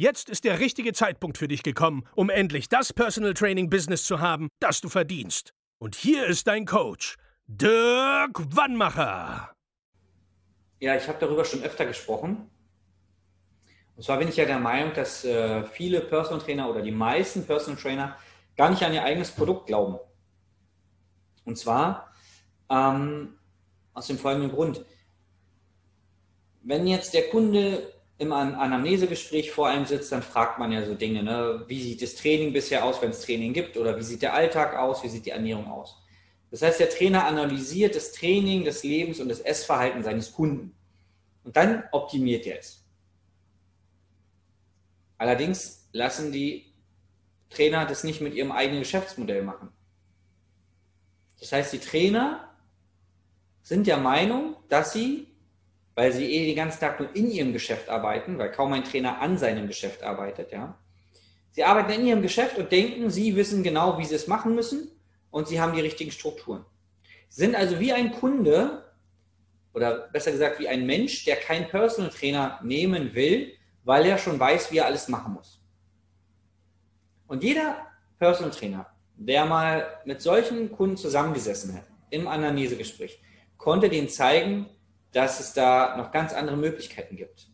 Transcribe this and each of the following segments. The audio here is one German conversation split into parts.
Jetzt ist der richtige Zeitpunkt für dich gekommen, um endlich das Personal Training Business zu haben, das du verdienst. Und hier ist dein Coach, Dirk Wannmacher. Ja, ich habe darüber schon öfter gesprochen. Und zwar bin ich ja der Meinung, dass äh, viele Personal Trainer oder die meisten Personal Trainer gar nicht an ihr eigenes Produkt glauben. Und zwar ähm, aus dem folgenden Grund. Wenn jetzt der Kunde im Anamnesegespräch vor einem sitzt, dann fragt man ja so Dinge, ne? wie sieht das Training bisher aus, wenn es Training gibt, oder wie sieht der Alltag aus, wie sieht die Ernährung aus. Das heißt, der Trainer analysiert das Training, das Lebens- und das Essverhalten seines Kunden. Und dann optimiert er es. Allerdings lassen die Trainer das nicht mit ihrem eigenen Geschäftsmodell machen. Das heißt, die Trainer sind der Meinung, dass sie weil sie eh den ganzen Tag nur in ihrem Geschäft arbeiten, weil kaum ein Trainer an seinem Geschäft arbeitet, ja. Sie arbeiten in ihrem Geschäft und denken, sie wissen genau, wie sie es machen müssen und sie haben die richtigen Strukturen. Sie sind also wie ein Kunde oder besser gesagt wie ein Mensch, der keinen Personal Trainer nehmen will, weil er schon weiß, wie er alles machen muss. Und jeder Personal Trainer, der mal mit solchen Kunden zusammengesessen hat, im Anamnesegespräch, konnte denen zeigen, dass es da noch ganz andere Möglichkeiten gibt.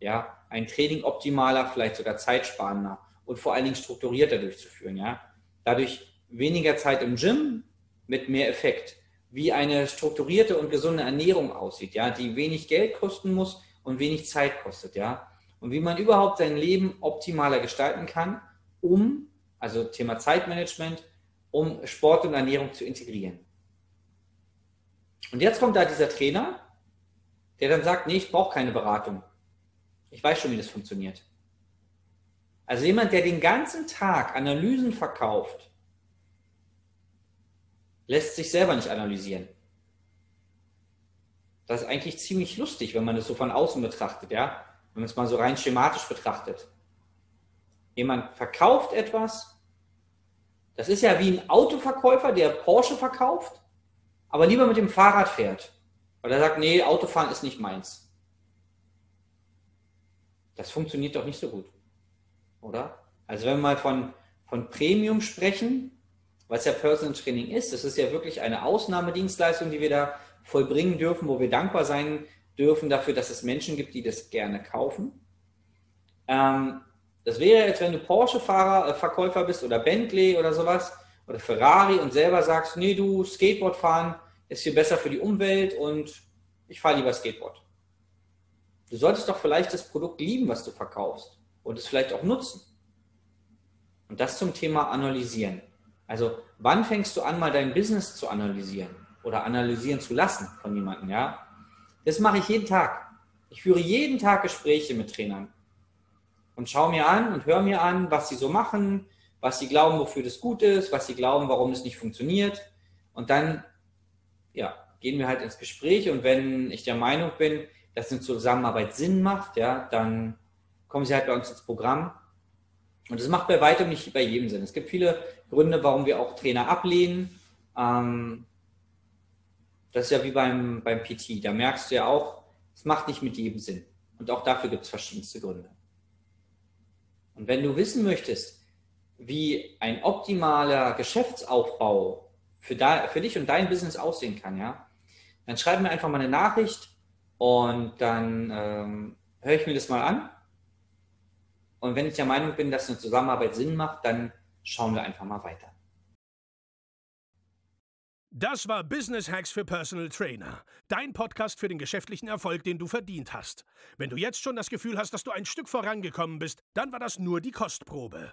Ja, ein Training optimaler, vielleicht sogar zeitsparender und vor allen Dingen strukturierter durchzuführen. Ja, dadurch weniger Zeit im Gym mit mehr Effekt. Wie eine strukturierte und gesunde Ernährung aussieht, ja, die wenig Geld kosten muss und wenig Zeit kostet, ja. Und wie man überhaupt sein Leben optimaler gestalten kann, um, also Thema Zeitmanagement, um Sport und Ernährung zu integrieren. Und jetzt kommt da dieser Trainer der dann sagt, nee, ich brauche keine Beratung. Ich weiß schon, wie das funktioniert. Also jemand, der den ganzen Tag Analysen verkauft, lässt sich selber nicht analysieren. Das ist eigentlich ziemlich lustig, wenn man das so von außen betrachtet, ja? Wenn man es mal so rein schematisch betrachtet. Jemand verkauft etwas, das ist ja wie ein Autoverkäufer, der Porsche verkauft, aber lieber mit dem Fahrrad fährt. Weil er sagt, nee, Autofahren ist nicht meins. Das funktioniert doch nicht so gut. Oder? Also wenn wir mal von, von Premium sprechen, was ja Personal Training ist, das ist ja wirklich eine Ausnahmedienstleistung, die wir da vollbringen dürfen, wo wir dankbar sein dürfen dafür, dass es Menschen gibt, die das gerne kaufen. Ähm, das wäre jetzt, wenn du Porsche-Fahrer, äh, Verkäufer bist oder Bentley oder sowas oder Ferrari und selber sagst, nee, du Skateboard fahren, ist viel besser für die Umwelt und ich fahre lieber Skateboard. Du solltest doch vielleicht das Produkt lieben, was du verkaufst und es vielleicht auch nutzen. Und das zum Thema Analysieren. Also, wann fängst du an, mal dein Business zu analysieren oder analysieren zu lassen von jemandem, ja? Das mache ich jeden Tag. Ich führe jeden Tag Gespräche mit Trainern und schaue mir an und höre mir an, was sie so machen, was sie glauben, wofür das gut ist, was sie glauben, warum es nicht funktioniert. Und dann ja, gehen wir halt ins Gespräch und wenn ich der Meinung bin, dass eine Zusammenarbeit Sinn macht, ja, dann kommen sie halt bei uns ins Programm. Und das macht bei weitem nicht bei jedem Sinn. Es gibt viele Gründe, warum wir auch Trainer ablehnen. Ähm, das ist ja wie beim, beim PT. Da merkst du ja auch, es macht nicht mit jedem Sinn. Und auch dafür gibt es verschiedenste Gründe. Und wenn du wissen möchtest, wie ein optimaler Geschäftsaufbau für, da, für dich und dein Business aussehen kann, ja, dann schreib mir einfach mal eine Nachricht und dann ähm, höre ich mir das mal an. Und wenn ich der Meinung bin, dass eine Zusammenarbeit Sinn macht, dann schauen wir einfach mal weiter. Das war Business Hacks für Personal Trainer. Dein Podcast für den geschäftlichen Erfolg, den du verdient hast. Wenn du jetzt schon das Gefühl hast, dass du ein Stück vorangekommen bist, dann war das nur die Kostprobe.